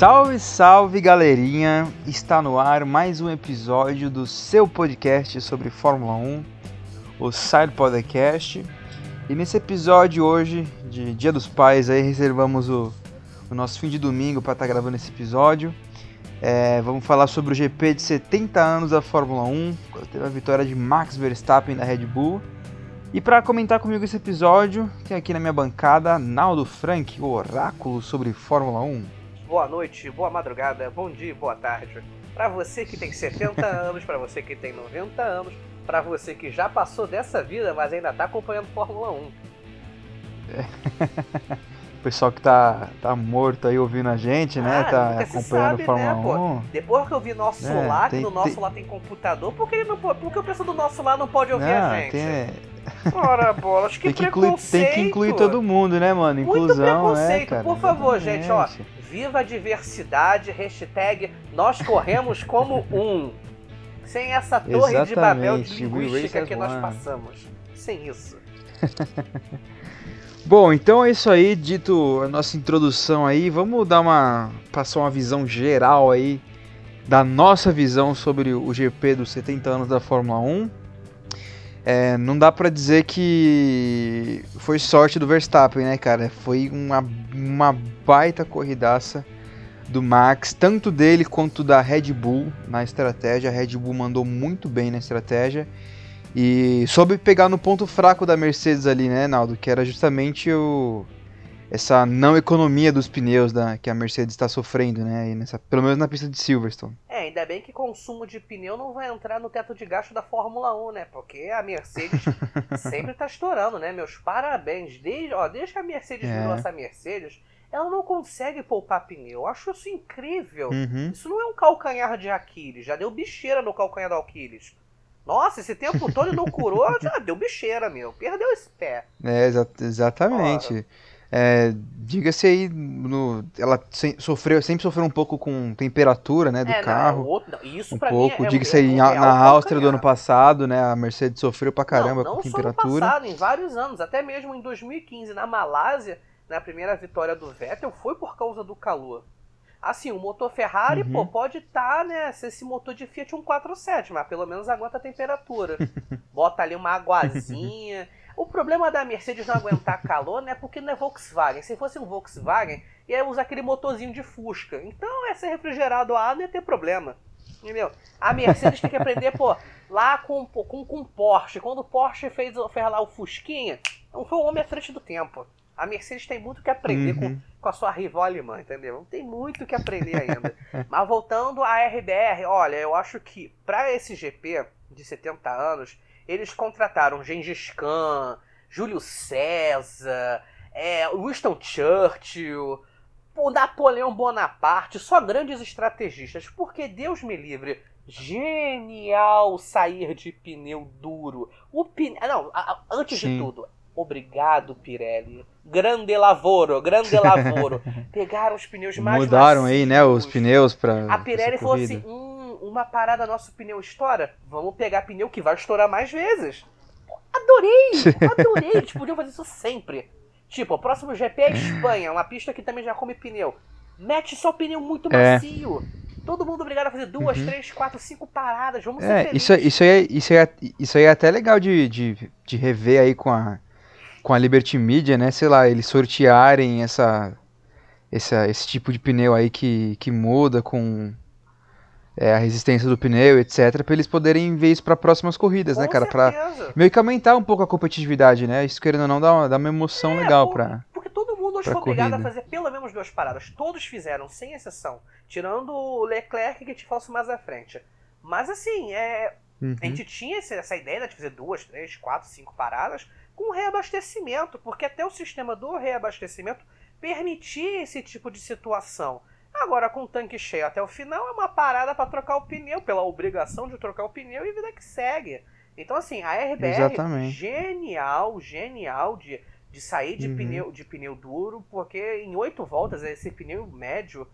Salve, salve galerinha! Está no ar mais um episódio do seu podcast sobre Fórmula 1, o Side Podcast. E nesse episódio hoje, de Dia dos Pais, aí reservamos o, o nosso fim de domingo para estar tá gravando esse episódio. É, vamos falar sobre o GP de 70 anos da Fórmula 1, teve a vitória de Max Verstappen da Red Bull. E para comentar comigo esse episódio, tem aqui na minha bancada Naldo Frank, o oráculo sobre Fórmula 1. Boa noite, boa madrugada, bom dia, boa tarde. Para você que tem 70 anos, para você que tem 90 anos, para você que já passou dessa vida, mas ainda tá acompanhando Fórmula 1. É. o pessoal que tá, tá morto aí ouvindo a gente, né? Ah, tá acompanhando sabe, Fórmula né, 1. Pô? Depois que eu vi nosso é, lá, tem, que no nosso tem... lá tem computador, por que, não, por que o pessoal do nosso lá não pode ouvir não, a gente? Tem... Ora, bola, acho que tem que, incluir, tem que incluir todo mundo, né, mano? Inclusão, Muito preconceito, é, cara, por favor, exatamente. gente, ó. Viva a diversidade, hashtag nós corremos como um. Sem essa torre exatamente. de Babel de linguística que nós passamos. Sem isso. Bom, então é isso aí, dito a nossa introdução aí, vamos dar uma passar uma visão geral aí da nossa visão sobre o GP dos 70 anos da Fórmula 1. É, não dá para dizer que foi sorte do Verstappen, né, cara? Foi uma, uma baita corridaça do Max, tanto dele quanto da Red Bull na estratégia. A Red Bull mandou muito bem na estratégia e soube pegar no ponto fraco da Mercedes ali, né, Naldo? Que era justamente o, essa não economia dos pneus da, que a Mercedes está sofrendo, né? Nessa, pelo menos na pista de Silverstone. É, ainda bem que consumo de pneu não vai entrar no teto de gasto da Fórmula 1, né? Porque a Mercedes sempre está estourando, né? Meus parabéns. Desde, ó, desde que a Mercedes é. virou essa Mercedes, ela não consegue poupar pneu. Eu acho isso incrível. Uhum. Isso não é um calcanhar de Aquiles. Já deu bicheira no calcanhar do Aquiles. Nossa, esse tempo todo não curou, já deu bicheira, meu. Perdeu esse pé. É, exa exatamente. Ora. É, Diga-se aí, no, ela se, sofreu, sempre sofreu um pouco com temperatura, né, do é, carro. Não, outro, isso um pouco. É, Diga-se aí, na, na Áustria do ano passado, né, a Mercedes sofreu pra caramba não, não com temperatura. Não, só no passado, em vários anos, até mesmo em 2015, na Malásia, na primeira vitória do Vettel, foi por causa do calor. Assim, o motor Ferrari, uhum. pô, pode estar, tá, né, se esse motor de Fiat 147, mas pelo menos aguenta a temperatura. Bota ali uma aguazinha... O problema da Mercedes não aguentar calor não é porque não é Volkswagen. Se fosse um Volkswagen, ia usar aquele motorzinho de Fusca. Então, é ser refrigerado a ar não ia ter problema. Entendeu? A Mercedes tem que aprender, pô, lá com, com, com Porsche. Quando o Porsche fez, fez lá o Fusquinha, não foi um homem à frente do tempo. A Mercedes tem muito que aprender uhum. com, com a sua rival alemã, entendeu? Tem muito que aprender ainda. Mas voltando à RBR, olha, eu acho que para esse GP de 70 anos, eles contrataram Gengis Khan, Júlio César, é, Winston Churchill, o Napoleão Bonaparte, só grandes estrategistas, porque Deus me livre, genial sair de pneu duro. O pneu, não, antes Sim. de tudo, obrigado Pirelli. Grande lavoro, grande lavoro. Pegaram os pneus mais Mudaram macios. aí, né, os pneus para A Pirelli falou assim: uma parada nosso pneu estoura, vamos pegar pneu que vai estourar mais vezes. Adorei! Adorei! Eles podiam fazer isso sempre. Tipo, o próximo GP é Espanha, uma pista que também já come pneu. Mete só pneu muito é. macio. Todo mundo obrigado a fazer duas, uhum. três, quatro, cinco paradas. Vamos é, ser isso, isso, aí, isso, aí, isso aí é até legal de, de, de rever aí com a, com a Liberty Media, né? Sei lá, eles sortearem essa, essa, esse tipo de pneu aí que, que muda com é, a resistência do pneu, etc, para eles poderem ver isso para próximas corridas, né, Com né, cara, para meio que aumentar um pouco a competitividade, né? Isso querendo ou não dá uma, dá uma emoção é, legal para porque todo mundo hoje foi obrigado a fazer pelo menos duas paradas, todos fizeram, sem exceção, tirando o Leclerc que te falso mais à frente. Mas assim, é, uhum. a gente tinha essa ideia de fazer duas, três, quatro, cinco paradas com reabastecimento, porque até o sistema do reabastecimento permitia esse tipo de situação. Agora, com o tanque cheio até o final, é uma parada para trocar o pneu, pela obrigação de trocar o pneu e vida que segue. Então, assim, a RBR, Exatamente. genial, genial de, de sair de, uhum. pneu, de pneu duro, porque em oito voltas esse pneu médio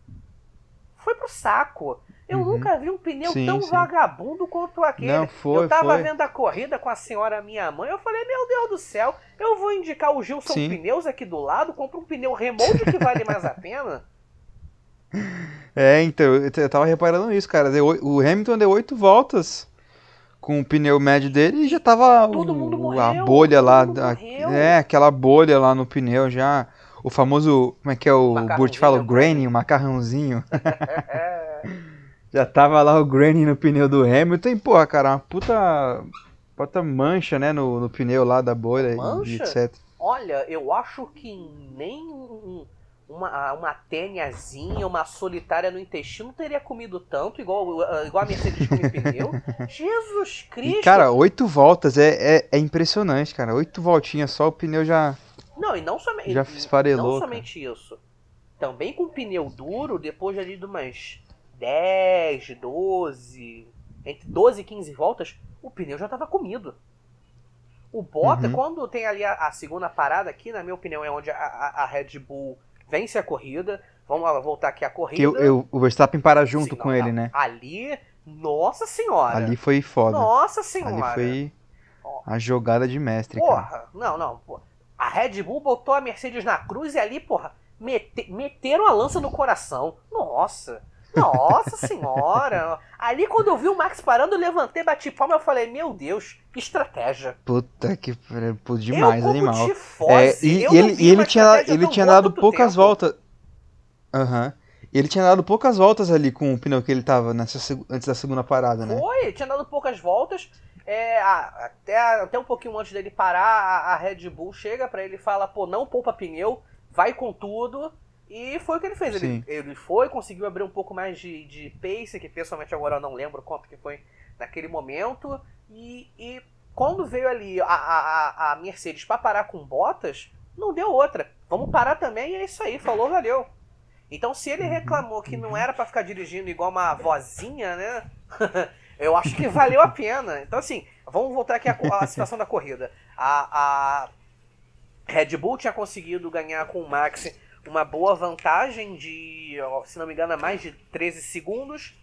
foi pro saco. Eu uhum. nunca vi um pneu sim, tão sim. vagabundo quanto aquele. Não, foi, eu tava foi. vendo a corrida com a senhora minha mãe, eu falei, meu Deus do céu, eu vou indicar o Gilson sim. Pneus aqui do lado, compro um pneu remote que vale mais a pena. É, então, eu tava reparando isso, cara. O Hamilton deu oito voltas com o pneu médio dele e já tava todo o, mundo morreu, a bolha lá. A, é, aquela bolha lá no pneu já. O famoso, como é que é o Burt fala? O grain, o macarrãozinho. já tava lá o grain no pneu do Hamilton e, porra, cara, uma puta, puta mancha, né, no, no pneu lá da bolha mancha? e etc. Olha, eu acho que nem uma, uma têniazinha, uma solitária no intestino teria comido tanto, igual, igual a Mercedes come pneu. Jesus Cristo! E, cara, oito voltas é, é, é, impressionante, cara. Oito voltinhas só, o pneu já. Não, e não somente. Já esfarelou. Não somente isso. Também com pneu duro, depois ali de umas 10, 12, entre 12 e 15 voltas, o pneu já estava comido. O Bottas, uhum. quando tem ali a, a, segunda parada, aqui, na minha opinião, é onde a, a, a Red Bull vence a corrida. Vamos voltar aqui a corrida. Eu, eu, o Verstappen para junto Sim, com não, ele, né? Ali, nossa senhora. Ali foi foda. Nossa senhora. Ali foi a jogada de mestre, porra, cara. não, não. Porra. A Red Bull botou a Mercedes na cruz e ali, porra, mete, meteram a lança no coração. Nossa. Nossa senhora! Ali quando eu vi o Max parando, eu levantei, bati palma e falei, meu Deus, que estratégia. Puta que pô, demais, eu, animal. Tifose, é, e, e ele, ele tinha, ele tinha dado poucas tempo. voltas. Aham. Uhum. Ele tinha dado poucas voltas ali com o pneu que ele tava nessa, antes da segunda parada, né? Foi, ele tinha dado poucas voltas. É, até, até um pouquinho antes dele parar, a, a Red Bull chega para ele e fala, pô, não poupa pneu, vai com tudo. E foi o que ele fez. Ele, ele foi, conseguiu abrir um pouco mais de, de pace, que pessoalmente agora eu não lembro quanto que foi naquele momento. E, e quando veio ali a, a, a Mercedes para parar com botas, não deu outra. Vamos parar também e é isso aí, falou, valeu. Então se ele reclamou que não era para ficar dirigindo igual uma vozinha, né? eu acho que valeu a pena. Então assim, vamos voltar aqui à, situação da corrida. A, a Red Bull tinha conseguido ganhar com o Max uma boa vantagem de, se não me engano, mais de 13 segundos.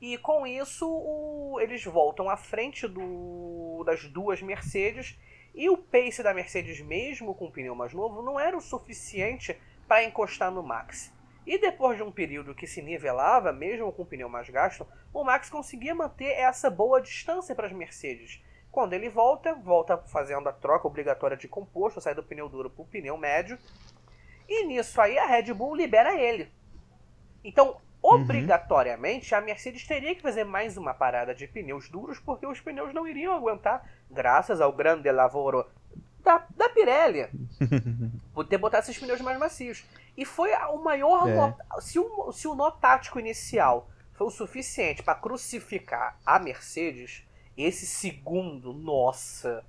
E com isso o, eles voltam à frente do, das duas Mercedes. E o pace da Mercedes, mesmo com o pneu mais novo, não era o suficiente para encostar no Max. E depois de um período que se nivelava, mesmo com o pneu mais gasto, o Max conseguia manter essa boa distância para as Mercedes. Quando ele volta, volta fazendo a troca obrigatória de composto, sai do pneu duro para o pneu médio, e nisso aí a Red Bull libera ele. Então, uhum. obrigatoriamente, a Mercedes teria que fazer mais uma parada de pneus duros, porque os pneus não iriam aguentar, graças ao grande lavoro da, da Pirelli, por ter botado esses pneus mais macios. E foi o maior. É. Se, o, se o nó tático inicial foi o suficiente para crucificar a Mercedes, esse segundo, nossa.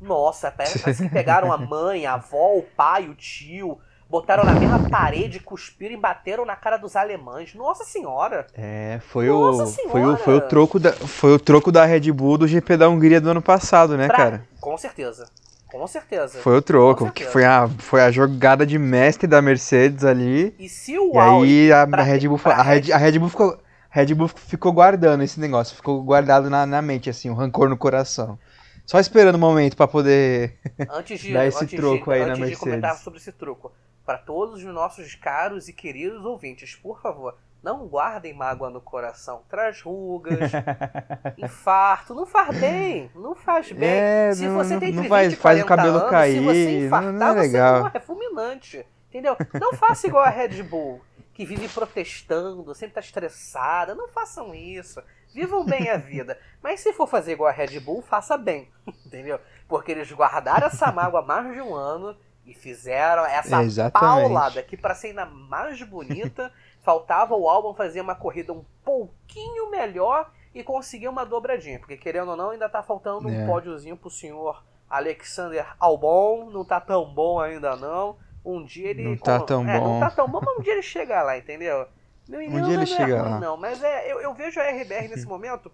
Nossa, parece que pegaram a mãe, a avó, o pai, o tio, botaram na mesma parede, cuspiram e bateram na cara dos alemães. Nossa senhora! É, foi Nossa o senhora. foi o foi o troco da foi o troco da Red Bull do GP da Hungria do ano passado, né, pra... cara? Com certeza. Com certeza. Foi o troco, que foi a, foi a jogada de mestre da Mercedes ali. E se o E aí a, a Red Bull a Red, a Red Bull ficou Red Bull ficou guardando esse negócio, ficou guardado na, na mente assim, o um rancor no coração. Só esperando o momento para poder de, dar esse troco de, aí na Mercedes. Antes de comentar sobre esse troco, para todos os nossos caros e queridos ouvintes, por favor, não guardem mágoa no coração. Traz rugas, infarto. Não faz bem. Não faz bem. É, se você não, tem não faz, faz o cabelo anos, cair. Se você infartar, não, é legal. você é fulminante. Entendeu? Não faça igual a Red Bull, que vive protestando, sempre tá estressada. Não façam isso. Vivam bem a vida. Mas se for fazer igual a Red Bull, faça bem. Entendeu? Porque eles guardaram essa mágoa há mais de um ano e fizeram essa Exatamente. paulada que para ser ainda mais bonita, faltava o álbum fazer uma corrida um pouquinho melhor e conseguir uma dobradinha, porque querendo ou não, ainda tá faltando é. um pódiozinho pro senhor Alexander Albon, não tá tão bom ainda não. Um dia ele não tá tão é, bom. Não tá tão bom, mas um dia ele chega lá, entendeu? Meu um dia ele não chega é ruim, lá. não, mas é, eu, eu vejo a RBR nesse momento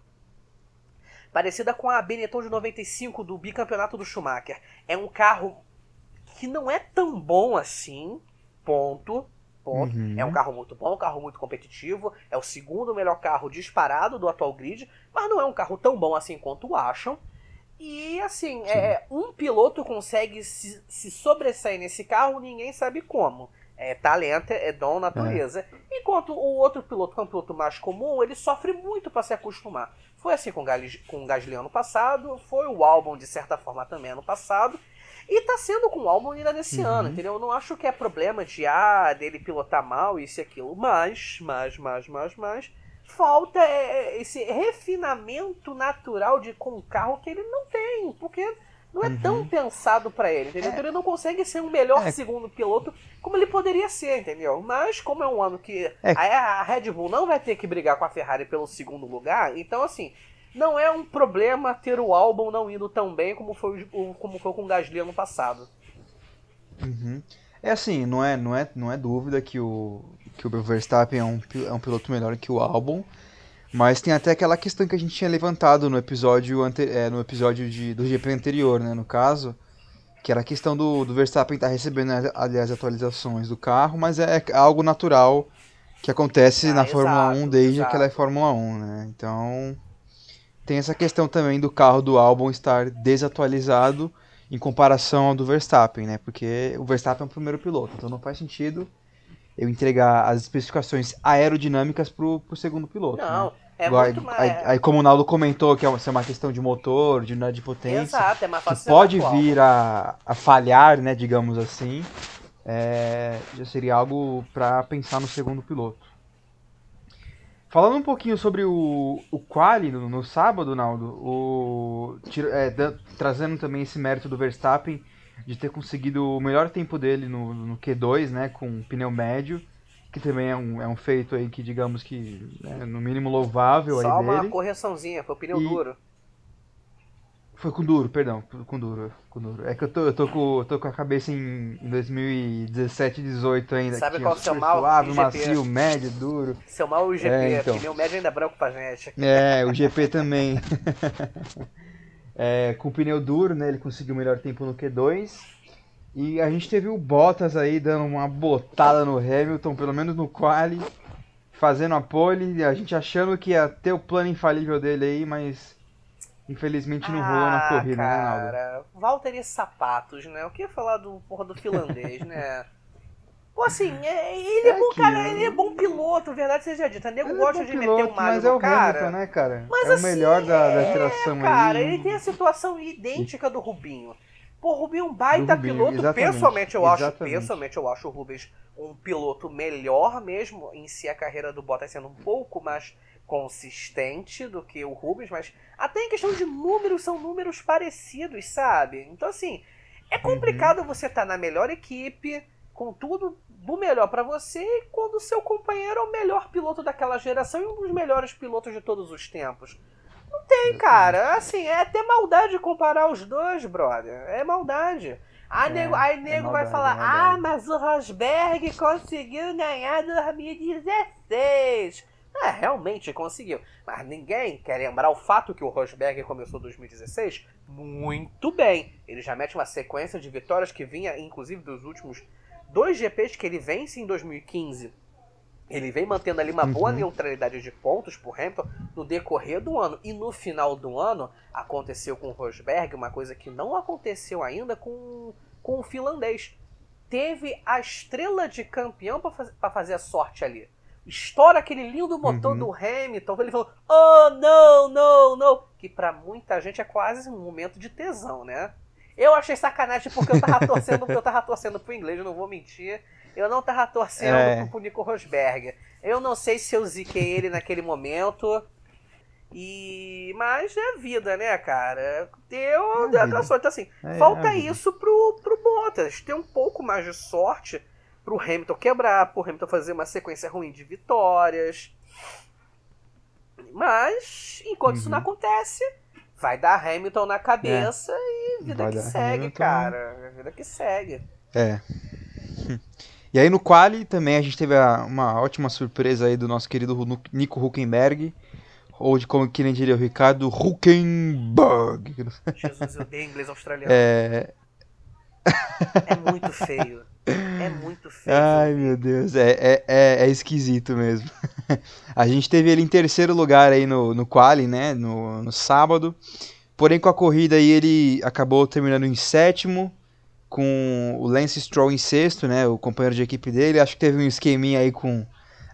parecida com a Benetton de 95 do bicampeonato do Schumacher. É um carro que não é tão bom assim, ponto. Ponto. Uhum. É um carro muito bom, um carro muito competitivo. É o segundo melhor carro disparado do atual grid, mas não é um carro tão bom assim quanto acham. E assim, é, um piloto consegue se, se sobressair nesse carro, ninguém sabe como. É talento, é dom, natureza. É. Enquanto o outro piloto, que é um piloto mais comum, ele sofre muito para se acostumar. Foi assim com o, Gali, com o Gasly ano passado, foi o álbum de certa forma também ano passado, e tá sendo com o álbum ainda nesse uhum. ano, entendeu? Eu não acho que é problema de, ah, dele pilotar mal, isso e aquilo, mas, mas, mas, mas, mas, falta é, é, esse refinamento natural de com o carro que ele não tem, porque não é uhum. tão pensado para ele, entendeu? É. Então ele não consegue ser um melhor é. segundo piloto como ele poderia ser, entendeu? Mas como é um ano que é. a, a Red Bull não vai ter que brigar com a Ferrari pelo segundo lugar, então assim, não é um problema ter o álbum não indo tão bem como foi, o, como foi com o Gasly ano passado. Uhum. É assim, não é, não é, não é dúvida que o, que o Verstappen é um, é um piloto melhor que o álbum. Mas tem até aquela questão que a gente tinha levantado no episódio, ante, é, no episódio de, do GP anterior, né, no caso, que era a questão do, do Verstappen estar tá recebendo, aliás, atualizações do carro, mas é, é algo natural que acontece ah, na exato, Fórmula 1 desde exato. que ela é Fórmula 1, né? Então, tem essa questão também do carro do álbum estar desatualizado em comparação ao do Verstappen, né? Porque o Verstappen é o primeiro piloto, então não faz sentido eu entregar as especificações aerodinâmicas pro, pro segundo piloto. Não, né? É muito mais... aí, aí, como o Naldo comentou que é uma, é uma questão de motor, de unidade de potência. Exato, é mais fácil pode vir a, a falhar, né, digamos assim. É, já seria algo para pensar no segundo piloto. Falando um pouquinho sobre o, o quali no, no sábado, Naldo, o, é, da, trazendo também esse mérito do Verstappen de ter conseguido o melhor tempo dele no, no Q2, né, com pneu médio que também é um, é um feito aí que, digamos que, é, no mínimo louvável Só aí uma dele. correçãozinha, foi o pneu e... duro. Foi com duro, perdão, com duro, com duro. É que eu tô, eu tô, com, eu tô com a cabeça em, em 2017, 18 ainda. Sabe qual é o seu mal? Suave, macio, médio, duro. Seu mal é o GP, é, então. pneu médio ainda é branco pra gente. É, o GP também. é, com pneu duro, né, ele conseguiu o melhor tempo no Q2. E a gente teve o Bottas aí dando uma botada no Hamilton, pelo menos no quali, fazendo a pole, a gente achando que ia ter o plano infalível dele aí, mas infelizmente não ah, rolou na ah, corrida, cara, né, Naldo? Cara, Valtteri Sapatos, né? O que ia falar do porra do finlandês, né? Pô, assim, é, ele é, é bom, cara, ele é bom piloto, verdade seja dita. O nego ele é gosta é de piloto, meter o malho mas é o cara. Hamilton, né, cara? Mas, é assim, o melhor da, da geração é, cara, ele tem a situação idêntica do Rubinho. Pô, o Rubinho é um baita Rubinho, piloto. Exatamente, pessoalmente, eu acho, pessoalmente, eu acho o Rubens um piloto melhor mesmo em si a carreira do Bottas sendo um pouco mais consistente do que o Rubens, mas até em questão de números são números parecidos, sabe? Então assim, é complicado uhum. você estar tá na melhor equipe, com tudo do melhor para você, quando o seu companheiro é o melhor piloto daquela geração e um dos melhores pilotos de todos os tempos. Não tem, cara. Assim, é até maldade comparar os dois, brother. É maldade. Aí é, nego, aí é nego é vai falar, é ah, mas o Rosberg conseguiu ganhar 2016. É, realmente conseguiu. Mas ninguém quer lembrar o fato que o Rosberg começou 2016 muito bem. Ele já mete uma sequência de vitórias que vinha, inclusive, dos últimos dois GPs que ele vence em 2015 ele vem mantendo ali uma boa uhum. neutralidade de pontos por Hamilton no decorrer do ano. E no final do ano aconteceu com o Rosberg uma coisa que não aconteceu ainda com, com o finlandês. Teve a estrela de campeão para faz, fazer a sorte ali. Estoura aquele lindo motor uhum. do Hamilton. Ele falou: Oh, não, não, não. Que para muita gente é quase um momento de tesão, né? Eu achei sacanagem porque eu tava torcendo, eu tava torcendo pro inglês, eu não vou mentir. Eu não tava torcendo é. pro Nico Rosberg. Eu não sei se eu ziquei ele naquele momento. E. Mas é vida, né, cara? Deu, é deu aquela sorte. Então, assim, é, falta é isso pro, pro Bottas. Ter um pouco mais de sorte pro Hamilton quebrar, pro Hamilton fazer uma sequência ruim de vitórias. Mas, enquanto uhum. isso não uhum. acontece, vai dar Hamilton na cabeça é. e vida vai que segue, Hamilton. cara. Vida que segue. É. E aí no quali também a gente teve uma ótima surpresa aí do nosso querido Nico Huckenberg, ou de como que nem diria o Ricardo, Huckenberg. Jesus, eu odeio inglês australiano. É... é muito feio. É muito feio. Ai, meu Deus, é, é, é, é, esquisito mesmo. a gente teve ele em terceiro lugar aí no, no quali, né, no, no sábado. Porém, com a corrida aí ele acabou terminando em sétimo com o Lance Stroll em sexto, né, o companheiro de equipe dele. Acho que teve um esqueminha aí com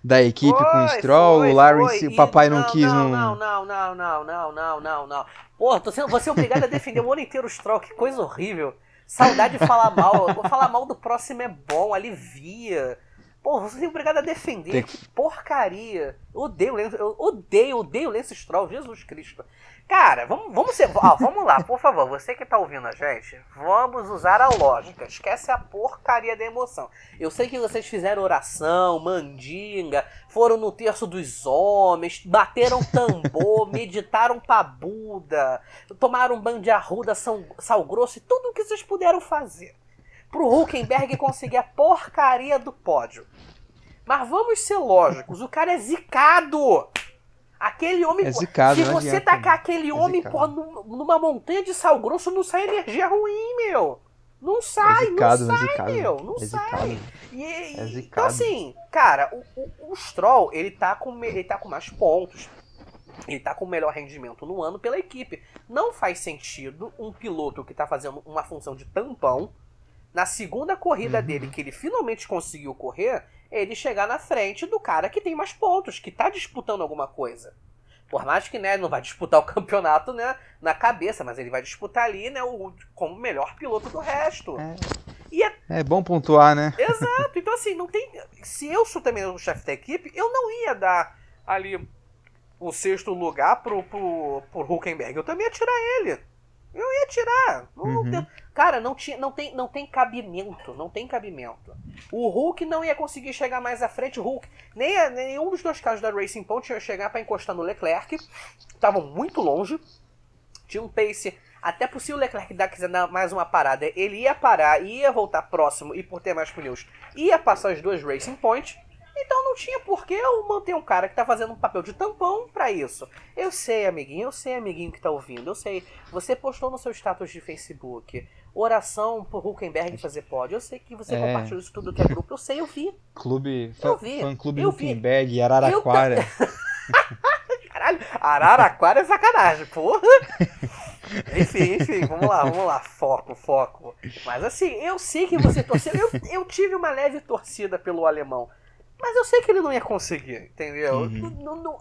da equipe foi, com o Stroll, foi, o Larry, o papai não, não quis não, não, não, não, não, não, não, não, não. Porra, tô sendo, você é obrigado a defender o ano inteiro o Stroll, que coisa horrível. Saudade de falar mal. Falar mal do próximo é bom, alivia. Pô, você é obrigado a defender. Tem... Que porcaria. Eu odeio, eu odeio, odeio Lance Stroll, Jesus Cristo. Cara, vamos, vamos, ser, ó, vamos lá, por favor, você que tá ouvindo a gente, vamos usar a lógica. Esquece a porcaria da emoção. Eu sei que vocês fizeram oração, mandinga, foram no terço dos homens, bateram tambor, meditaram pra Buda, tomaram um banho de arruda, sal, sal grosso e tudo o que vocês puderam fazer. Pro Huckenberg conseguir a porcaria do pódio. Mas vamos ser lógicos, o cara é zicado! Aquele homem. É zicado, se você adianta, tacar aquele é homem porra, numa montanha de sal grosso, não sai energia ruim, meu. Não sai, é zicado, não sai, zicado, meu. Não é sai. E, e, então, assim, cara, o, o, o, Stroll, ele tá, com, ele tá com mais pontos. Ele tá com melhor rendimento no ano pela equipe. Não faz sentido um piloto que tá fazendo uma função de tampão. Na segunda corrida uhum. dele, que ele finalmente conseguiu correr, ele chegar na frente do cara que tem mais pontos, que tá disputando alguma coisa. Por mais que né, não vai disputar o campeonato né, na cabeça, mas ele vai disputar ali né, o, como melhor piloto do resto. É. E é... é bom pontuar, né? Exato. Então, assim, não tem. Se eu sou também o chefe da equipe, eu não ia dar ali o sexto lugar pro, pro, pro Huckenberg. Eu também ia tirar ele. Eu ia tirar. Uhum. Cara, não, tinha, não, tem, não tem cabimento. Não tem cabimento. O Hulk não ia conseguir chegar mais à frente. O Hulk, nem nenhum dos dois casos da Racing Point ia chegar para encostar no Leclerc. Estavam muito longe. Tinha um pace. Até por se o Leclerc dar, quiser dar mais uma parada, ele ia parar, ia voltar próximo e por ter mais pneus, ia passar as duas Racing Point. Então não tinha por que eu manter um cara que tá fazendo um papel de tampão para isso. Eu sei, amiguinho, eu sei, amiguinho que tá ouvindo, eu sei. Você postou no seu status de Facebook oração pro Huckenberg fazer pódio. Eu sei que você é. compartilhou isso tudo que é grupo, eu sei, eu vi. Clube, eu vi. Fã clube eu Huckenberg, vi. Araraquara. Eu... Caralho, Araraquara é sacanagem, porra. Enfim, enfim, vamos lá, vamos lá. Foco, foco. Mas assim, eu sei que você torceu. Eu, eu tive uma leve torcida pelo alemão. Mas eu sei que ele não ia conseguir, entendeu? Uhum. Não, não,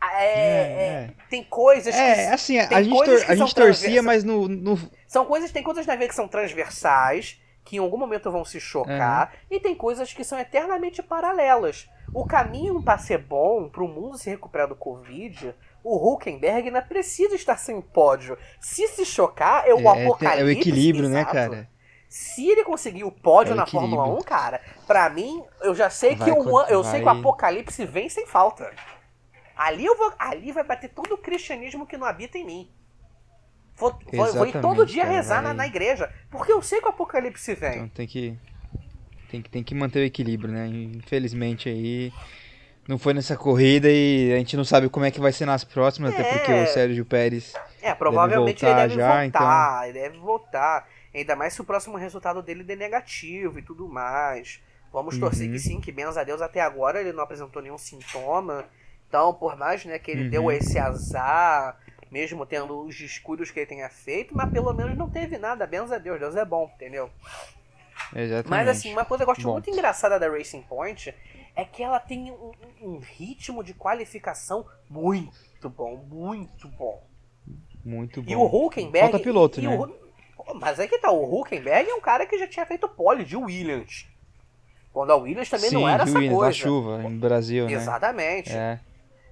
é, é, é, tem coisas que. É, assim, a gente, tor a gente torcia, mas no, no. São coisas, tem coisas na vida que são transversais, que em algum momento vão se chocar, uhum. e tem coisas que são eternamente paralelas. O caminho para ser bom, para o mundo se recuperar do Covid, o Huckenberg ainda precisa estar sem pódio. Se se chocar, é o apocalipse. É o equilíbrio, né, exato. né, cara? Se ele conseguir o pódio é na Fórmula 1, cara, pra mim, eu já sei vai, que o, eu vai... sei que o Apocalipse vem sem falta. Ali eu vou, ali vai bater todo o cristianismo que não habita em mim. Vou, vou ir todo dia cara, rezar vai... na, na, igreja, porque eu sei que o Apocalipse vem. Então tem que tem que tem que manter o equilíbrio, né? Infelizmente aí não foi nessa corrida e a gente não sabe como é que vai ser nas próximas, é... até porque o Sérgio Pérez É, provavelmente deve ele deve já, voltar, então... ele deve voltar. Ainda mais se o próximo resultado dele der negativo e tudo mais. Vamos uhum. torcer que sim, que menos a Deus até agora ele não apresentou nenhum sintoma. Então, por mais né, que ele uhum. deu esse azar, mesmo tendo os descuidos que ele tenha feito, mas pelo menos não teve nada. Benza a Deus, Deus é bom, entendeu? Exatamente. Mas assim, uma coisa que eu acho bom. muito engraçada da Racing Point é que ela tem um, um ritmo de qualificação muito bom, muito bom. Muito bom. E o Hulkenberg. Falta piloto, né? O, mas é que tá, o Huckenberg é um cara que já tinha feito pole de Williams. Quando a Williams também Sim, não era essa Williams, coisa. Da chuva, no Brasil, né? Exatamente. É.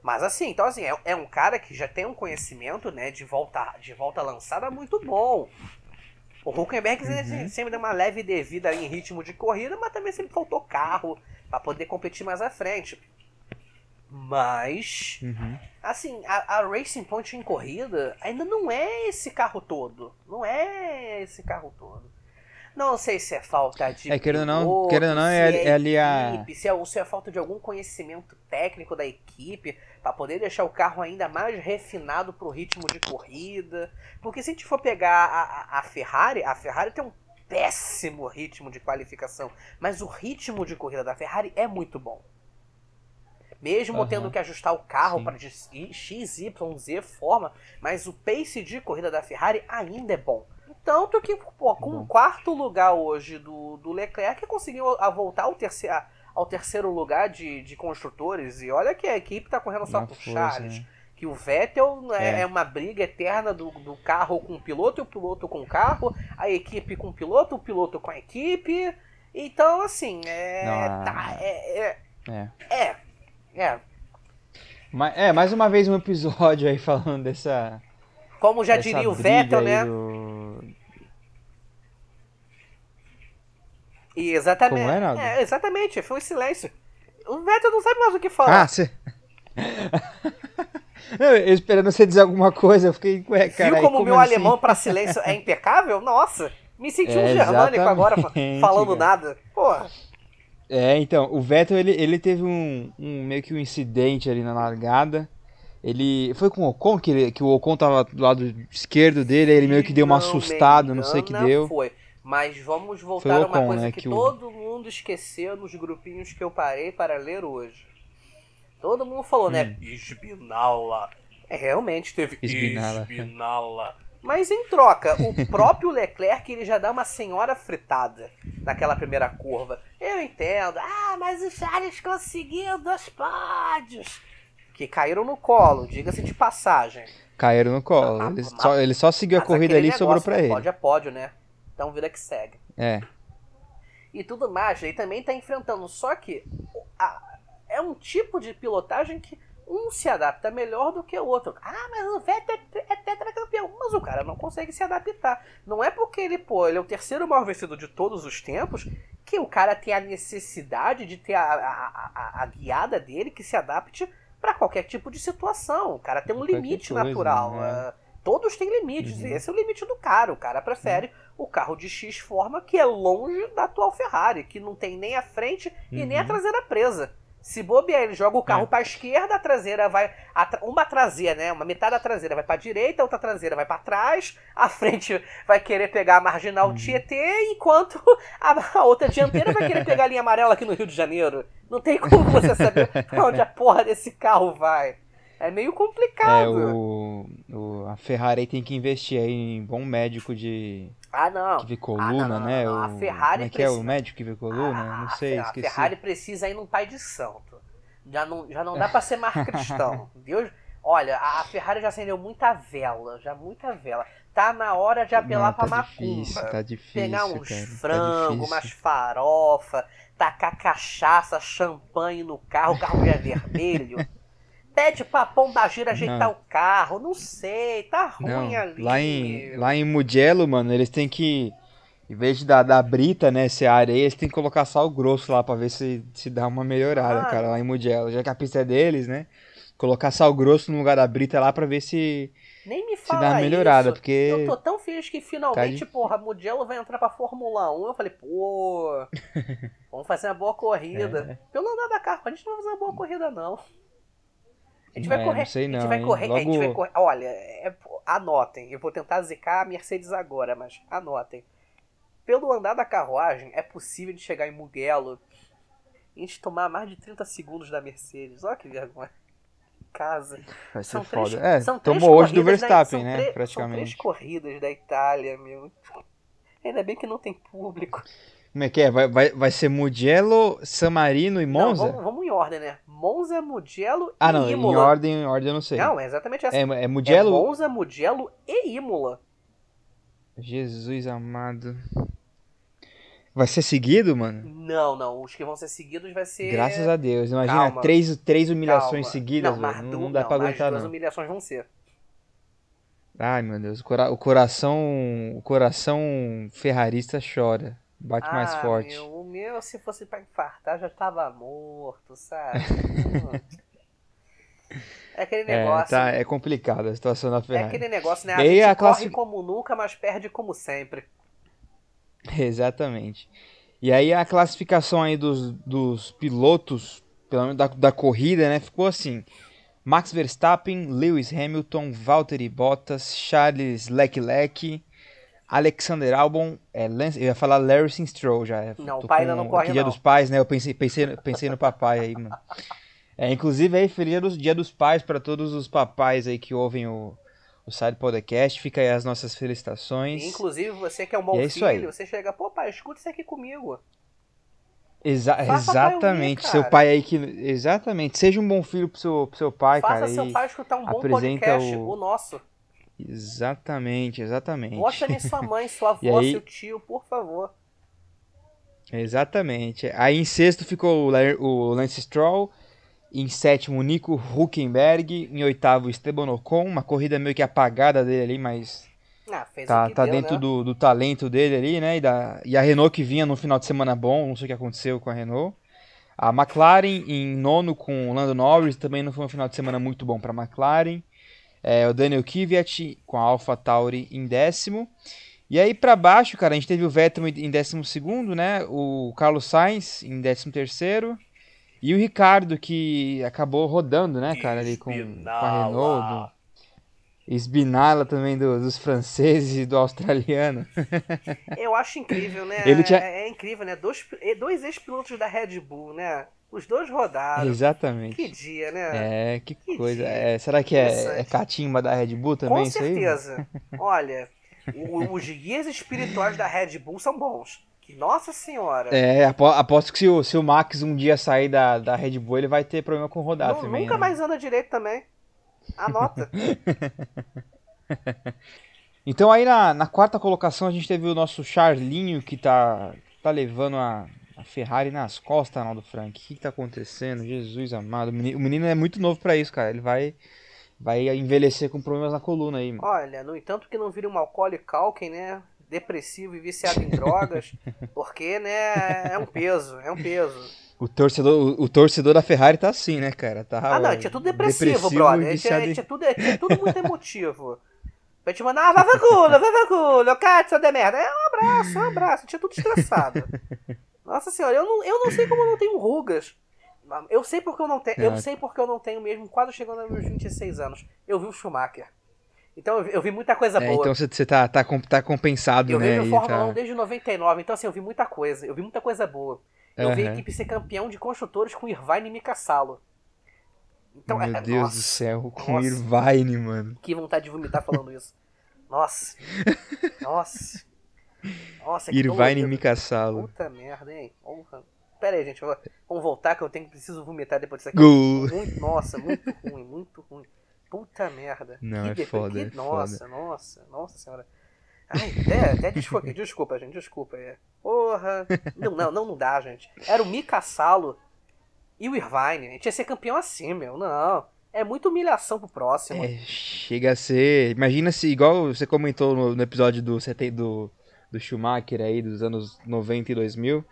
Mas assim, então assim, é, é, um cara que já tem um conhecimento, né, de volta, de volta lançada muito bom. O Huckenberg uhum. sempre deu uma leve devida em ritmo de corrida, mas também sempre faltou carro para poder competir mais à frente. Mas, uhum. assim, a, a, Racing Point em corrida ainda não é esse carro todo. Não é esse carro todo. Não sei se é falta de. É, querendo ou não, querendo não é, é, é ali a. se, é, se é falta de algum conhecimento técnico da equipe para poder deixar o carro ainda mais refinado pro ritmo de corrida. Porque se a gente for pegar a, a, a Ferrari, a Ferrari tem um péssimo ritmo de qualificação. Mas o ritmo de corrida da Ferrari é muito bom. Mesmo uhum. tendo que ajustar o carro para X, Y, Z forma, mas o pace de corrida da Ferrari ainda é bom. Tanto que, pô, com o quarto lugar hoje do, do Leclerc, conseguiu a voltar ao terceiro, ao terceiro lugar de, de construtores. E olha que a equipe tá correndo só com o Charles. Né? Que o Vettel é. é. uma briga eterna do, do carro com o piloto e o piloto com o carro, a equipe com o piloto, o piloto com a equipe. Então, assim, é. Não, tá, é, é, é. É. É. É, mais uma vez um episódio aí falando dessa. Como já diria o Vettel, né? Do E exatamente. Como é? É, exatamente, foi um silêncio. O Vettel não sabe mais o que falar. Ah, sim. eu esperando você dizer alguma coisa, eu fiquei. Ué, cara, Viu como o meu assim? alemão para silêncio é impecável? Nossa, me senti é, um germânico agora falando nada. Porra. É, então, o Vettel ele, ele teve um, um, meio que um incidente ali na largada. Ele foi com o Ocon que, ele, que o Ocon tava do lado esquerdo dele, ele meio que deu uma assustada, não sei o que deu. Foi. Mas vamos voltar a uma coisa né, que, que todo o... mundo esqueceu nos grupinhos que eu parei para ler hoje. Todo mundo falou, né, hum. né? Esbinala. É, realmente teve Esbinala. Esbinala. Mas em troca, o próprio Leclerc ele já dá uma senhora fritada naquela primeira curva. Eu entendo. Ah, mas o Charles conseguiu dois pódios. Que caíram no colo, diga-se de passagem. Caíram no colo. Ah, ele, só, ele só seguiu a corrida ali e sobrou pra ele. Pódio é pódio, né? Então vida que segue. É. E tudo mais, ele também tá enfrentando. Só que a, é um tipo de pilotagem que um se adapta melhor do que o outro. Ah, mas o Vettel é, é tetracampeão. Mas o cara não consegue se adaptar. Não é porque ele, pô, ele é o terceiro maior vencedor de todos os tempos que o cara tem a necessidade de ter a, a, a, a guiada dele que se adapte para qualquer tipo de situação. O cara tem um limite coisa, natural. Né? Uh, todos têm limites. Uhum. Esse é o limite do cara. O cara prefere uhum o carro de X forma que é longe da atual Ferrari, que não tem nem a frente e nem a uhum. traseira presa. Se bobear, ele joga o carro é. para a esquerda, a traseira vai. A, uma traseira, né? Uma metade da traseira vai para a direita, a outra traseira vai para trás, a frente vai querer pegar a marginal uhum. Tietê, enquanto a, a, outra dianteira vai querer pegar a linha amarela aqui no Rio de Janeiro. Não tem como você saber onde a porra desse carro vai. É meio complicado. É, o, o, a Ferrari tem que investir aí em bom médico de. Ah, não. Que vê coluna, ah, não, não, né? Não, a Ferrari como é que precisa... é o médico que vê coluna? Ah, não sei, a esqueci. A Ferrari precisa ir num pai de santo. Já não, já não dá pra ser mais cristão. Deus. Olha, a Ferrari já acendeu muita vela, já muita vela. Tá na hora de apelar não, tá pra difícil, macumba. Tá difícil, pegar uns cara, frango, tá umas farofa, tacar cachaça, champanhe no carro, o carro já é vermelho. pede pra pomba gira ajeitar não. o carro, não sei, tá ruim não. ali. Lá em, lá em Mugello, mano, eles têm que, em vez de dar, dar brita, né, se areia, eles têm que colocar sal grosso lá pra ver se, se dá uma melhorada, ah, cara, lá em Mugello. Já que a pista é deles, né, colocar sal grosso no lugar da brita lá pra ver se... Nem me fala se dá uma melhorada, isso. porque... Eu tô tão feliz que finalmente, tá de... porra, Mugello vai entrar pra Fórmula 1. Eu falei, pô, vamos fazer uma boa corrida. É. Pelo andar da carro, a gente não vai fazer uma boa corrida, não. A gente vai é, correr. Não sei não, a gente vai correr. Logo... A gente vai correr. Olha, é, anotem. Eu vou tentar zicar a Mercedes agora, mas anotem. Pelo andar da carruagem, é possível de chegar em Mugello e a gente tomar mais de 30 segundos da Mercedes. Olha que vergonha. Casa. Vai ser são foda. Três, é, são tomou hoje do Verstappen, da, né? praticamente. São três corridas da Itália, meu. Ainda bem que não tem público. Como é que é? Vai, vai, vai ser Mugello, San Marino e Monza? Não, vamos, vamos em ordem, né? Monza, Mugello ah, e não, Imola. em ordem, em ordem eu não sei. Não, é exatamente essa. É, é Mugello? É Monza, Mugello e Imola. Jesus amado. Vai ser seguido, mano? Não, não. Os que vão ser seguidos vai ser. Graças a Deus. Imagina três, três humilhações Calma. seguidas. Não, mas não, não dá não, pra aguentar, não. As humilhações vão ser. Ai, meu Deus. O, cora o coração. O coração ferrarista chora. Bate ah, mais forte. Meu, meu, se fosse pra infartar, já tava morto, sabe? é aquele é, negócio. É, tá, é complicado a situação da Ferrari. É aquele negócio, né? A e gente a corre como nunca, mas perde como sempre. Exatamente. E aí a classificação aí dos, dos pilotos, pelo menos da, da corrida, né? Ficou assim. Max Verstappen, Lewis Hamilton, Valtteri Bottas, Charles Leclerc, Alexander Albon, é, Lance, eu ia falar Larry Stroll já. Não, o pai ainda não corre Dia não. dos Pais, né? Eu pensei, pensei, pensei no papai aí, mano. É, inclusive aí, feliz dia, dos, dia dos Pais para todos os papais aí que ouvem o, o Side Podcast. Fica aí as nossas felicitações. inclusive, você que é um bom é filho, você chega, pô pai, escuta isso aqui comigo. Exa exatamente. Pai seu pai aí que. Exatamente. Seja um bom filho pro seu, pro seu pai, Faça cara. Faça seu pai escutar um bom podcast, o... o nosso. Exatamente, exatamente. Mostra sua mãe, sua avó, aí... seu tio, por favor. Exatamente. Aí em sexto ficou o Lance Stroll. Em sétimo, Nico Huckenberg. Em oitavo, Esteban Ocon. Uma corrida meio que apagada dele ali, mas ah, tá, tá deu, dentro né? do, do, talento dele ali, né? E, da, e a Renault que vinha no final de semana bom, não sei o que aconteceu com a Renault. A McLaren em nono com o Lando Norris, também não foi um final de semana muito bom para a McLaren. É, o Daniel Kvyat com a Alpha Tauri em décimo. E aí para baixo, cara, a gente teve o Vettel em décimo segundo, né? O Carlos Sainz em décimo terceiro. E o Ricardo, que acabou rodando, né, cara, ali com, com a Renault. Do... Esbinala também do, dos franceses e do australiano. Eu acho incrível, né? Ele tinha... é, é incrível, né? Dois, dois ex-pilotos da Red Bull, né? Os dois rodaram. Exatamente. Que dia, né? É, que, que coisa. É, será que é, é catimba da Red Bull também? Com certeza. Olha, o, os guias espirituais da Red Bull são bons. Nossa senhora. É, aposto que se o, se o Max um dia sair da, da Red Bull, ele vai ter problema com rodar Não, também. Nunca né? mais anda direito também. Anota. então aí na, na, quarta colocação a gente teve o nosso Charlinho que tá, tá levando a, a Ferrari nas costas, Arnaldo Frank. O que, que tá acontecendo? Jesus amado. O menino, o é muito novo para isso, cara. Ele vai vai envelhecer com problemas na coluna aí. Mano. Olha, no entanto que não vira um alcoólico Calken, né? Depressivo e viciado em drogas, porque, né, é um peso, é um peso. O torcedor, o, o, torcedor da Ferrari tá assim, né, cara? Tá, ah, não, tinha tudo depressivo, brother. Tinha, tinha, tudo, tinha tudo muito emotivo. Vai te mandar, ah, vai pra culo, vai pra culo, Cátia, de merda. É um abraço, um abraço. Tinha tudo estressado. Nossa senhora, eu não, eu não sei como eu não tenho rugas. Eu sei porque eu não tenho. Eu sei porque eu não tenho mesmo, quase chegando aos meus 26 anos. Eu vi o Schumacher. Então eu vi, vi muita coisa é, boa. Então você tá, tá, tá compensado, eu né? Eu vejo Fórmula tá... 1 desde 99, então assim, eu vi muita coisa. Eu vi muita coisa boa. Eu uhum. vi a equipe ser campeão de construtores com Irvine e Mika Salo. Então, Meu é, Deus nossa, do céu, com nossa, Irvine, mano. Que vontade de vomitar falando isso. Nossa. Nossa. Nossa, que Irvine e Mika Salo. Puta merda, hein? Honra. Pera aí, gente. Vamos voltar que eu tenho preciso vomitar depois disso aqui. Muito, nossa, muito ruim, muito ruim. Puta merda. Não, que é depois, foda, que... é nossa, foda. nossa, nossa senhora. Ai, até, até desculpa, desculpa, gente, desculpa. É. Porra. Não, não, não, não dá, gente. Era o Mika Salo e o Irvine. A gente ia ser campeão assim, meu. Não. É muita humilhação pro próximo. É, chega a ser. Imagina se, igual você comentou no, no episódio do, do, do Schumacher aí, dos anos 90 e 2000.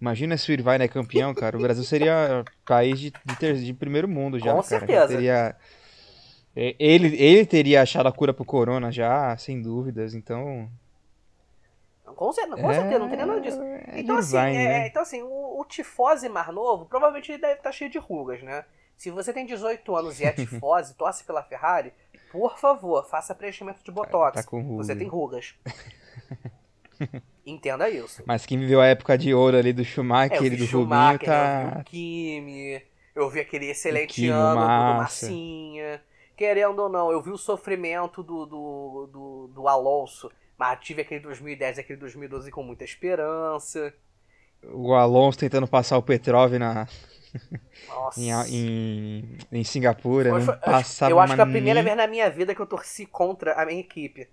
Imagina se o Irvine é campeão, cara. O Brasil seria país de, de, ter, de primeiro mundo já. Com cara. certeza. Teria, ele, ele teria achado a cura pro corona já, sem dúvidas, então. Com, certeza, com é, certeza, não tem nada disso. É então, assim, design, é, né? então, assim, o, o tifose mais novo, provavelmente ele deve estar cheio de rugas, né? Se você tem 18 anos e é tifose, torce pela Ferrari, por favor, faça preenchimento de botox. Tá. Você tem rugas. Entenda isso. Mas quem viveu a época de ouro ali do Schumacher é, e do Schumacher, Rubinho tá. Eu vi o Kimi, eu vi aquele excelente Kimi, ano massa. do Massinha. Querendo ou não, eu vi o sofrimento do, do, do, do Alonso, mas tive aquele 2010 e aquele 2012 com muita esperança. O Alonso tentando passar o Petrov na. Nossa. em, em, em Singapura. Foi- não foi- passava eu acho que é a primeira nem- vez na minha vida que eu torci contra a minha equipe.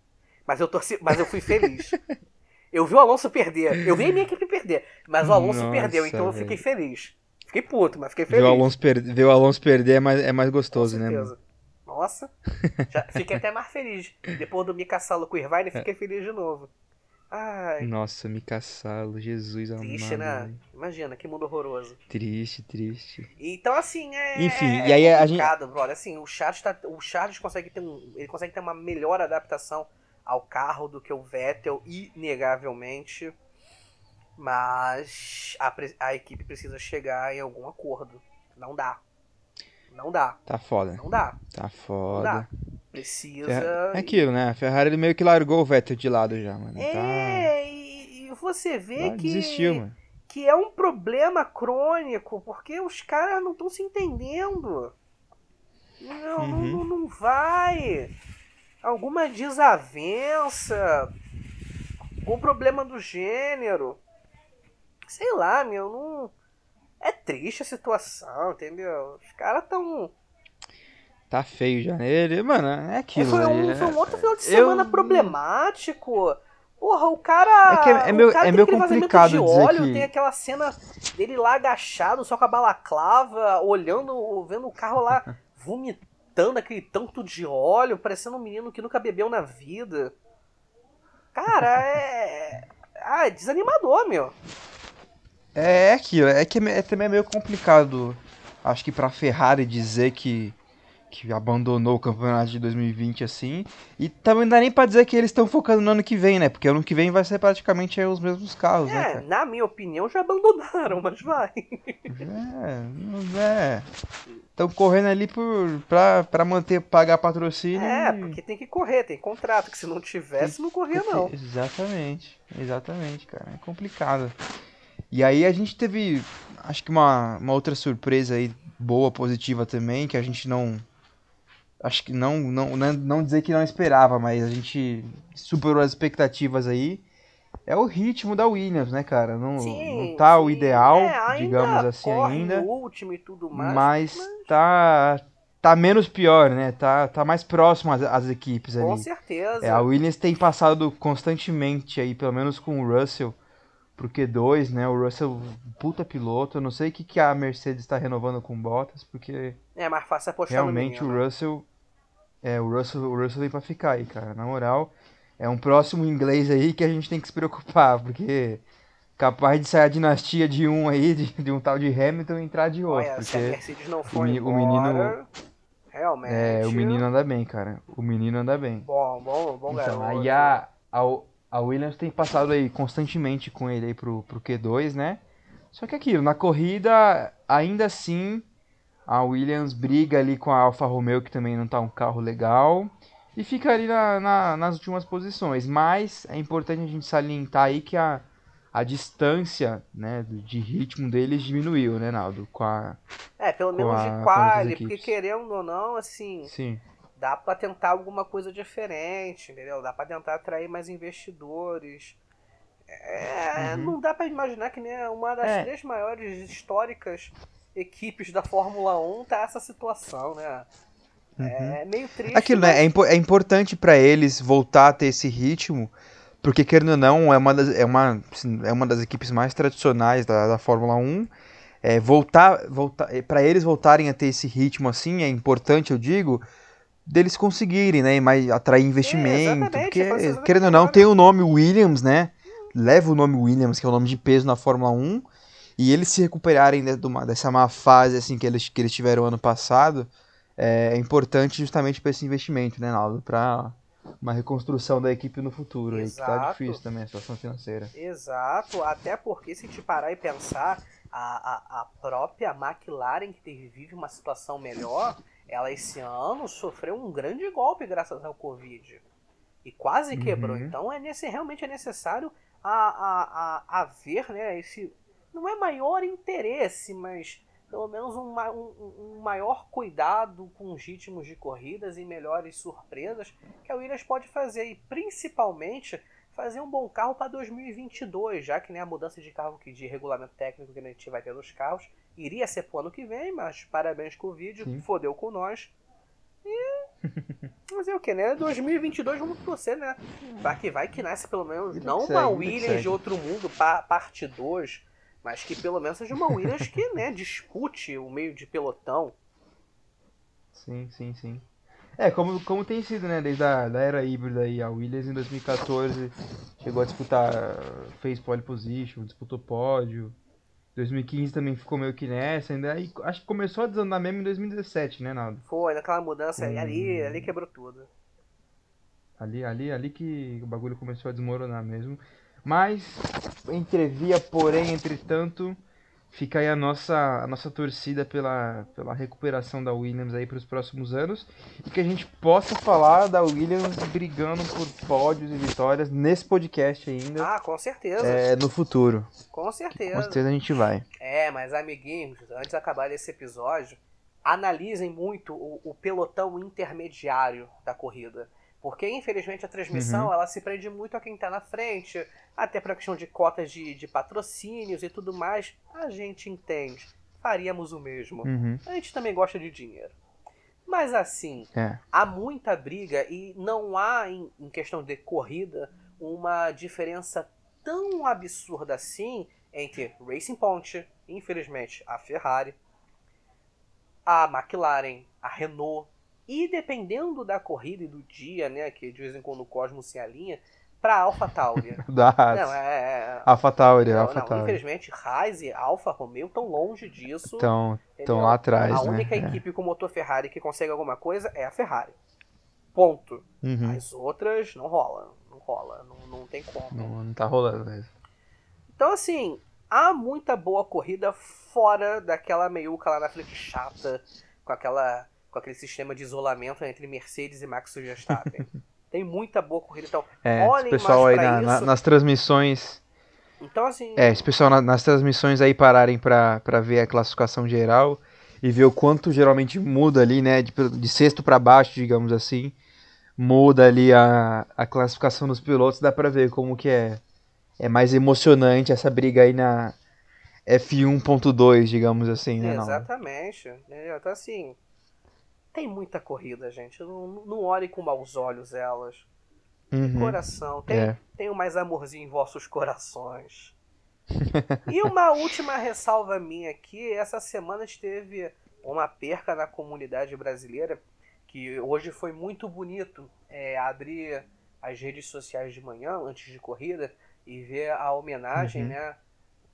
Mas eu torci, mas eu fui feliz. eu vi o Alonso perder. Eu vi a minha equipe perder, mas o Alonso Nossa, perdeu, então eu fiquei feliz. Fiquei puto, mas fiquei Ver feliz. o, Alonso per... ver o Alonso perder é mais, é mais gostoso, né? mano? Nossa, já fiquei até mais feliz. Depois do Mika Salo com o Irvine, fiquei feliz de novo. Ai, Nossa, Mika Salo, Jesus triste, amado. né? velho. Imagina, que mundo horroroso. Triste, triste. Então, assim, é. Enfim, é e aí a gente- brother. Assim, o Charles, tá, o Charles consegue ter um. Ele consegue ter uma melhor adaptação ao carro do que o Vettel, inegavelmente. Mas a, a equipe precisa chegar em algum acordo. Não dá. Não dá. Tá foda. Não dá. Tá Não foda. dá. Precisa. É aquilo, né? A Ferrari meio que largou o Vettel de lado já, mano. Tá... É, e, e você vê Ah, que. Desistiu, mano. que é um problema crônico, porque os caras não estão se entendendo. Não, Uhum. não, não vai. Alguma desavença. Algum problema do gênero. Sei lá, meu, não. é triste a situação, entendeu? Os caras tão. Tá feio já nele. Mano, é aquilo. Foi um, foi um outro final de semana eu... problemático. Porra, o cara. É, que é, é meu, é meio complicado de óleo, que... tem aquela cena dele lá agachado, só com a balaclava, olhando, vendo o carro lá vomitando aquele tanto de óleo, parecendo um menino que nunca bebeu na vida. Cara, é. Ah, é desanimador, meu. É, é aquilo, é que é, é também meio complicado, acho que pra Ferrari dizer que, que abandonou o campeonato de 2020 assim. E também não dá nem pra dizer que eles estão focando no ano que vem, né? Porque ano que vem vai ser praticamente os mesmos carros, é, né? É, na minha opinião já abandonaram, mas vai. É, é. Estão correndo ali por, pra, pra manter, pagar patrocínio. É, porque tem que correr, tem contrato, que se não tivesse, tem, não corria não. Exatamente, exatamente, cara. É complicado. E aí a gente teve, acho que uma, uma outra surpresa aí, boa, positiva também, que a gente não. Acho que não, não, não dizer que não esperava, mas a gente superou as expectativas aí. É o ritmo da Williams, né, cara? Não, sim, não tá sim. o ideal, é, digamos assim, ainda. Último e tudo mais, mas, mas tá, tá menos pior, né? Tá, tá mais próximo às, às equipes ali. Com certeza. É, a Williams tem passado constantemente aí, pelo menos com o Russell, pro Q2, né? O Russell, puta piloto. Eu não sei o que, que a Mercedes está renovando com Bottas, porque. É mais fácil apostar Realmente no menino, o Russell. É, o Russell, o Russell vem pra ficar aí, cara. Na moral, é um próximo inglês aí que a gente tem que se preocupar, porque capaz de sair a dinastia de um aí, de, de um tal de Hamilton e entrar de outro. Olha, porque se a Mercedes não for o, embora, o menino. Realmente. É, o menino anda bem, cara. O menino anda bem. Bom, bom, bom então, garoto. Aí a, a, a Williams tem passado aí constantemente com ele aí pro, pro Q2, né? Só que aquilo, na corrida, ainda assim, a Williams briga ali com a Alfa Romeo, que também não tá um carro legal, e fica ali na, na, nas últimas posições. Mas é importante a gente salientar aí que a, a distância né, de ritmo deles diminuiu, né, Naldo? Com a, é, pelo menos a, de quali, porque querendo ou não, assim, Sim dá para tentar alguma coisa diferente, entendeu? Dá para tentar atrair mais investidores. É, uhum. Não dá para imaginar que né, uma das é. três maiores históricas equipes da Fórmula 1 tá essa situação, né? Uhum. É meio triste. Aquilo, mas... né? É, impo é importante para eles voltar a ter esse ritmo, porque querendo ou não, é uma das, é uma, assim, é uma das equipes mais tradicionais da, da Fórmula 1. É, voltar, voltar, para eles voltarem a ter esse ritmo assim é importante, eu digo, deles conseguirem, né? Mas atrair investimento. É, porque, querendo ou não, tem o nome Williams, né? Leva o nome Williams, que é o nome de peso na Fórmula 1. E eles se recuperarem de uma, dessa má fase assim que eles, que eles tiveram ano passado, é, é importante justamente para esse investimento, né, Naldo? Para uma reconstrução da equipe no futuro. Exato. Aí, que tá difícil também a situação financeira. Exato, até porque se te parar e pensar, a, a, a própria McLaren, que vive uma situação melhor, ela esse ano sofreu um grande golpe graças ao Covid. E quase quebrou. Uhum. Então é nesse, realmente é necessário a, a, a, a ver, né, esse. Não é maior interesse, mas pelo menos um, um, um, maior cuidado com os ritmos de corridas e melhores surpresas que a Williams pode fazer. E principalmente fazer um bom carro para 2022, já que né, a mudança de carro que de regulamento técnico que a gente vai ter nos carros iria ser pro ano que vem, mas parabéns com o vídeo, Sim. fodeu com nós. E fazer o que, né? 2022 vamos torcer, né? Pra que vai que nasce pelo menos, não uma Williams de outro mundo, parte 2, mas que pelo menos seja uma Williams que, né, dispute o meio de pelotão. Sim, sim, sim. É, como, como tem sido, né, desde a da era híbrida aí, a Williams em 2014 chegou a disputar, fez pole position, disputou pódio. 2015 também ficou meio que nessa, ainda aí, acho que começou a desandar mesmo em 2017, né, Naldo? Foi, naquela mudança hum. ali, ali quebrou tudo. Ali, ali, ali que o bagulho começou a desmoronar mesmo. Mas, entrevia, porém, entretanto, Fica aí a nossa, a nossa torcida pela, pela recuperação da Williams aí para os próximos anos e que a gente possa falar da Williams brigando por pódios e vitórias nesse podcast ainda. Ah, com certeza. É, no futuro. Com certeza. Com certeza a gente vai. É, mas amiguinhos, antes de acabar esse episódio, analisem muito o, o pelotão intermediário da corrida. Porque, infelizmente, a transmissão uhum. ela se prende muito a quem está na frente, até para questão de cotas de, de patrocínios e tudo mais, a gente entende. Faríamos o mesmo. Uhum. A gente também gosta de dinheiro. Mas assim, É. há muita briga e não há, em, em questão de corrida, uma diferença tão absurda assim entre Racing Point, infelizmente, a Ferrari, a McLaren, a Renault e dependendo da corrida e do dia, né, que de vez em quando o Cosmos se alinha, para Alpha Tauri. Da Haas. não, é, é- AlphaTauri, não, AlphaTauri. não, infelizmente, Haas e Alfa Romeo estão longe disso. Estão lá atrás, A né? única É. equipe com motor Ferrari que consegue alguma coisa é a Ferrari. Ponto. Uhum. As outras não rola. Não rola. Não, não tem como. Não, não tá rolando mesmo. Então, assim, há muita boa corrida fora daquela meiuca lá na frente chata, com aquela com aquele sistema de isolamento entre Mercedes e Max Verstappen. tem muita boa corrida. Então, É, olhem esse pessoal aí na- na- nas transmissões. Então, assim, É, esse pessoal na- nas transmissões aí pararem pra, pra ver a classificação geral e ver o quanto geralmente muda ali, né? De, de sexto pra baixo, digamos assim. Muda ali a, a classificação dos pilotos, dá pra ver como que é, é mais emocionante essa briga aí na F1.2, digamos assim, né? Não. Exatamente. entendeu? Então, assim, tem muita corrida, gente. Não, não olhem com maus olhos elas. Uhum. Coração. Tem, É. tenham mais amorzinho em vossos corações. e uma última ressalva minha aqui. Essa semana teve uma perca na comunidade brasileira que hoje foi muito bonito é, abrir as redes sociais de manhã, antes de corrida, e ver a homenagem, Uhum. né?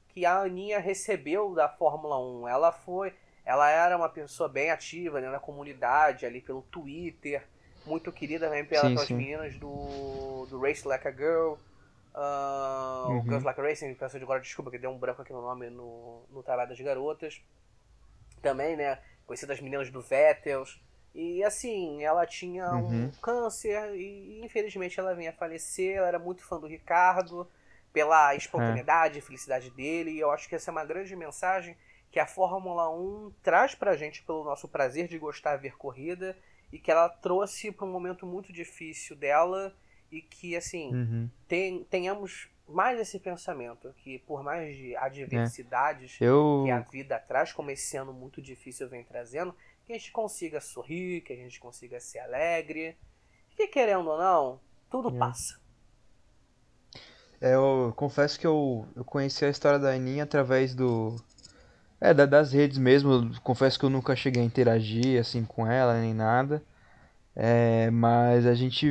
Que a Aninha recebeu da Fórmula 1. Ela foi. Ela era uma pessoa bem ativa né, na comunidade, ali pelo Twitter, muito querida também pelas meninas do, do Race Like a Girl, o Uhum. Girls Like Racing, peço de agora desculpa que deu um branco aqui no nome no, no trabalho das garotas. Também, né, conhecida das meninas do Vettel. E assim, ela tinha um Uhum. câncer e infelizmente ela vinha a falecer. Ela era muito fã do Ricardo, pela espontaneidade e felicidade dele. E eu acho que essa é uma grande mensagem que a Fórmula 1 traz pra gente pelo nosso prazer de gostar de ver corrida e que ela trouxe para um momento muito difícil dela e que assim Uhum. ten- tenhamos mais esse pensamento que por mais de adversidades Eu. que a vida traz, como esse ano muito difícil vem trazendo, que a gente consiga sorrir, que a gente consiga ser alegre, que querendo ou não, tudo É. passa. É, eu confesso que eu, eu conheci a história da Aninha através do. É, da- das redes mesmo. Confesso que eu nunca cheguei a interagir assim com ela nem nada. É, mas a gente.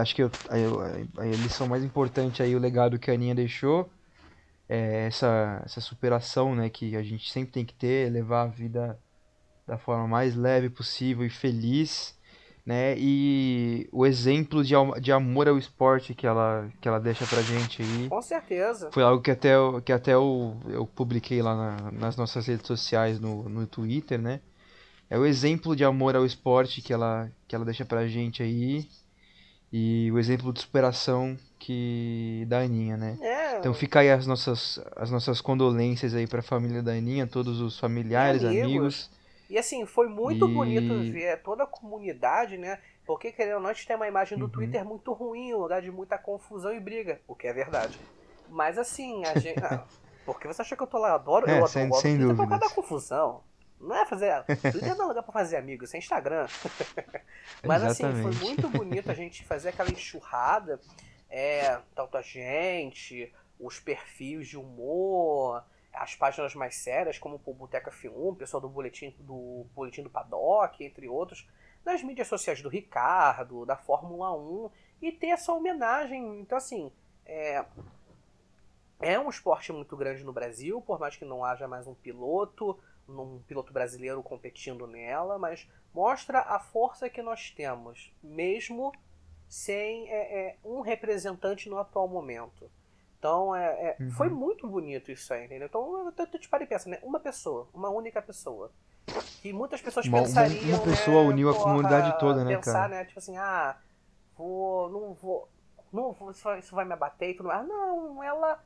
Acho que eu- a- a lição mais importante aí, o legado que a Aninha deixou, é essa, essa superação, né, que a gente sempre tem que ter, levar a vida da forma mais leve possível e feliz né? E o exemplo de, de amor ao esporte que ela, que ela deixa pra gente aí. Com certeza. Foi algo que até, eu- que até eu, eu publiquei lá na- nas nossas redes sociais, no, no Twitter, né? É o exemplo de amor ao esporte que ela, que ela deixa pra gente aí. E o exemplo de superação que da Aninha, né? É, Então fica aí as nossas, as nossas condolências aí pra família da Aninha, todos os familiares, amigos. amigos. E assim, foi muito E- bonito ver toda a comunidade, né? Porque, querendo ou não, a gente tem uma imagem do Uhum. Twitter muito ruim, um lugar de muita confusão e briga, o que é verdade. Mas assim, a gente. Ah, porque você acha que eu tô lá? Eu adoro, É, eu sem- adoro sem o Twitter por causa da confusão. Não é fazer. Twitter não é lugar pra fazer amigos, é Instagram. Mas assim, foi Exatamente. muito bonito a gente fazer aquela enxurrada. É, tanta gente, os perfis de humor, as páginas mais sérias, como o Boteca F1, o pessoal do Boletim do, Boletim do Paddock, entre outros, nas mídias sociais do Ricardo, da Fórmula 1, e ter essa homenagem. Então, assim, é, é um esporte muito grande no Brasil, por mais que não haja mais um piloto, um piloto brasileiro competindo nela, mas mostra a força que nós temos, mesmo sem é, é, um representante no atual momento. Então, é, é, Uhum. foi muito bonito isso aí, entendeu? Então, eu, eu te parei e pensa, né? Uma pessoa, uma única pessoa. Que muitas pessoas Uma- pensariam, uma pessoa né, uniu a porra, comunidade toda, né, pensar, cara? né? Tipo assim, ah, vou, não vou, não vou, isso vai, isso vai me abater e tudo mais. Não, ela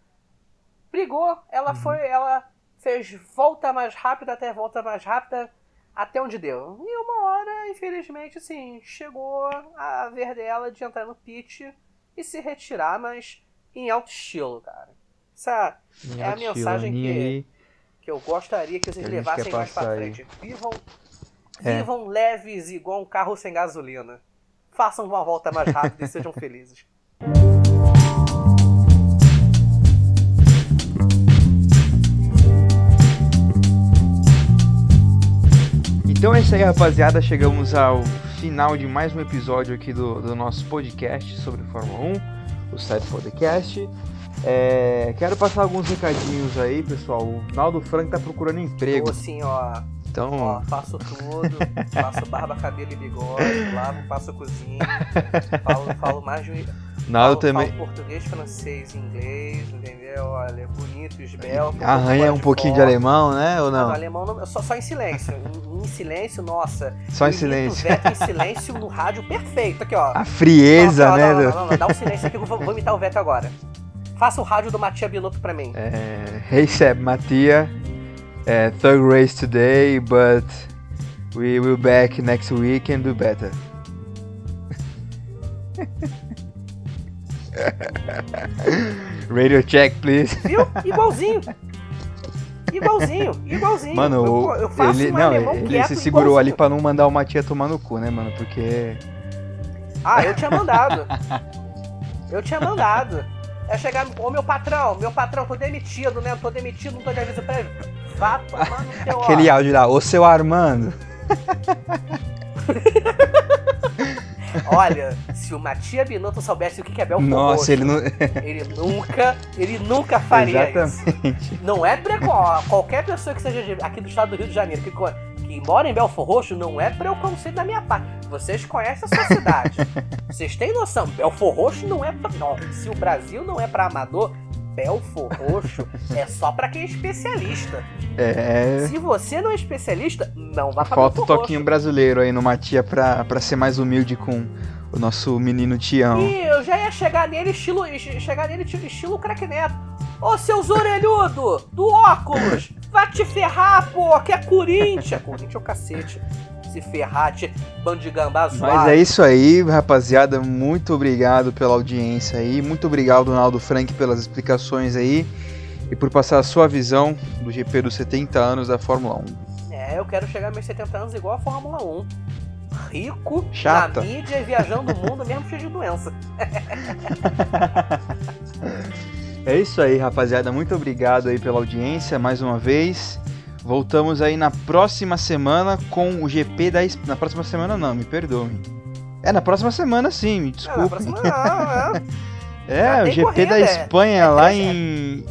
brigou, ela Uhum. foi, ela fez volta mais rápida até volta mais rápida até onde deu. E uma hora, infelizmente, assim, chegou a ver dela de entrar no pit e se retirar, mas em alto estilo, cara. Essa em é a mensagem que, que eu gostaria que vocês levassem mais pra frente. Vivam, é. vivam leves igual um carro sem gasolina. Façam uma volta mais rápida e sejam felizes. Então é isso aí, rapaziada. Chegamos ao final de mais um episódio aqui do, do nosso podcast sobre Fórmula 1, o Side Podcast. É, quero passar alguns recadinhos aí, pessoal. O Naldo Frank tá procurando emprego. Assim, ó. Então... Ó, faço tudo, faço barba, cabelo e bigode, lavo, faço cozinha, falo, falo mais de Nada falo, também. Falo português, francês, inglês, entendeu? Olha, bonito, esbelto. Arranha um pouquinho de alemão, né? Ou não? não alemão não, só, só em silêncio. em, em, silêncio, nossa. Só em silêncio. Veto em silêncio no rádio perfeito. Aqui, ó. A frieza, não, né? Não, não, não, dá um silêncio aqui que eu vou, vou imitar o Veto agora. Faça o rádio do Matia Binotto pra mim. É, hey Seb, Matia. É, third race today, but we will back next week and do better. Radio check, please. Viu? Igualzinho. Igualzinho, igualzinho. Mano, eu, eu faço ele, um não, ele se segurou igualzinho. ali pra não mandar o Matia tomar no cu, né, mano? Porque. Ah, eu tinha mandado. Eu tinha mandado. É chegar, ô meu patrão, meu patrão, tô demitido, né? Tô demitido, não tô de aviso prévio. Vá tomar no teu Aquele áudio lá, ô seu Armando. Olha, se o Matia Binotto soubesse o que é Belfort Nossa, Roxo, ele não... ele nunca, ele nunca faria Exatamente. isso. Não é preco... qualquer pessoa que seja aqui do estado do Rio de Janeiro que, que mora em Belfort Roxo, não é preconceito da minha parte. Vocês conhecem a sua cidade. Vocês têm noção, Belfort Roxo não é pra... Não, se o Brasil não é para amador, Belfo roxo é só para quem é especialista. É. Se você não é especialista, não vá pra Falta o toquinho roxo. brasileiro aí no Matia pra, pra ser mais humilde com o nosso menino Tião. E eu já ia chegar nele estilo, chegar nele estilo craque neto. Ô seus orelhudo do óculos, vai te ferrar, pô, que é Corinthians. Corinthians é o cacete se ferrar, bando de gambá zoado. Mas é isso aí, rapaziada. Muito obrigado pela audiência aí. Muito obrigado, Donaldo Frank, pelas explicações aí. E por passar a sua visão do GP dos 70 anos da Fórmula 1. É, eu quero chegar meus 70 anos igual a Fórmula 1. Rico, Chata. na mídia e viajando o mundo mesmo cheio de doença. é isso aí, rapaziada. Muito obrigado aí pela audiência mais uma vez. Voltamos aí na próxima semana com o GP da Espanha. Na próxima semana não, me perdoe. É, na próxima semana sim, me desculpe. É, na próxima não, é. é, o GP corrida, da Espanha é, lá em.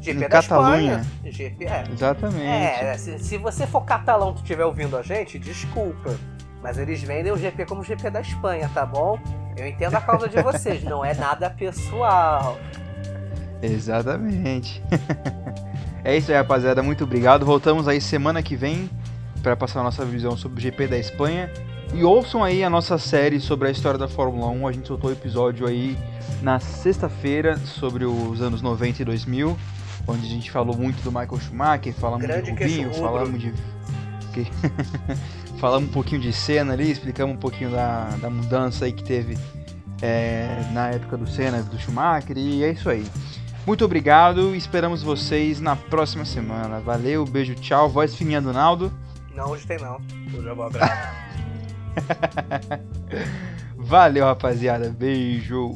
GP em Catalunha. GP, é. Exatamente. É, se, se você for catalão e estiver ouvindo a gente, desculpa. Mas eles vendem o GP como GP da Espanha, tá bom? Eu entendo a causa de vocês, não é nada pessoal. Exatamente. É isso aí, rapaziada. Muito obrigado. Voltamos aí semana que vem para passar a nossa visão sobre o GP da Espanha. E ouçam aí a nossa série sobre a história da Fórmula 1. A gente soltou o episódio aí na sexta-feira sobre os anos 90 e 2000, onde a gente falou muito do Michael Schumacher, falamos Grande de Rubinho, falamos de. falamos um pouquinho de cena ali, explicamos um pouquinho da, da mudança aí que teve é, na época do Senna, do Schumacher, e é isso aí. Muito obrigado, esperamos vocês na próxima semana. Valeu, beijo, tchau. Voz fininha do Naldo. Não, hoje tem não. Hoje eu vou abraçar. Valeu, rapaziada. Beijo.